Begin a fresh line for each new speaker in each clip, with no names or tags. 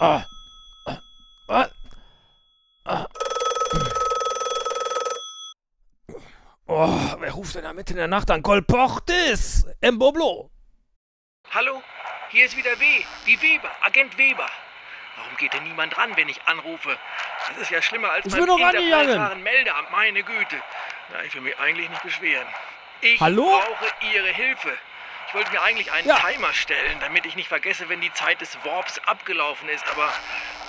Ah. Ah. Ah. Ah. Oh, wer ruft denn da mitten in der Nacht an? Kolportis! Emboblo!
Hallo? Hier ist wieder W. Wie Weber, Agent Weber. Warum geht denn niemand ran, wenn ich anrufe? Das ist ja schlimmer als
Ich
beim interplanetaren Meldeamt, meine Güte. Na, ich will mich eigentlich nicht beschweren. Ich
Hallo?
brauche Ihre Hilfe. Ich wollte mir eigentlich einen
Ja.
Timer stellen, damit ich nicht vergesse, wenn die Zeit des Warps abgelaufen ist, aber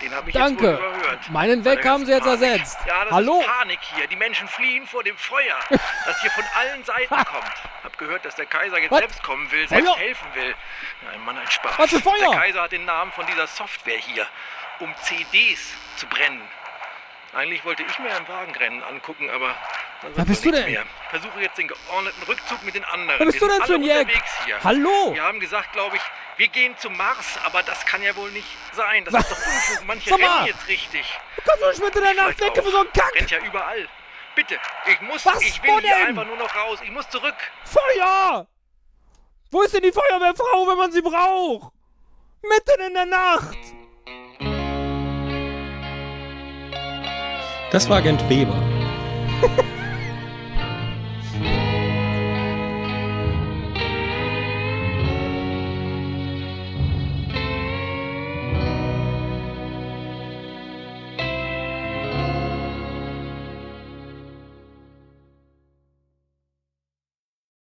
den habe ich
Danke.
jetzt wohl überhört.
Meinen Weg haben Sie jetzt
Panik.
ersetzt.
Ja, das
Hallo?
ist Panik hier. Die Menschen fliehen vor dem Feuer, das hier von allen Seiten kommt. Hab gehört, dass der Kaiser jetzt
Was?
selbst kommen will, selbst
Feuer?
helfen will. Ein Mann, ein Spaß.
Was für Feuer?
Der Kaiser hat den Namen von dieser Software hier, um CDs zu brennen. Eigentlich wollte ich mir ein Wagenrennen angucken, aber wird
bist du denn?
mehr. Versuche jetzt den geordneten Rückzug mit den anderen.
Wer bist
wir
du denn für ein Jack? Hallo?
Wir haben gesagt, glaube ich, wir gehen zum Mars, aber das kann ja wohl nicht sein. Das
Was?
ist doch Unfug. Manche
Sag mal.
rennen jetzt richtig.
Kannst du nicht mitten in der Nacht denken für so einen. Kack?
Rennt ja überall. Bitte, ich muss,
Was?
ich
Wo
will hier
denn?
einfach nur noch raus. Ich muss zurück.
Feuer! Wo ist denn die Feuerwehrfrau, wenn man sie braucht? Mitten in der Nacht!
Das war Agent Weber.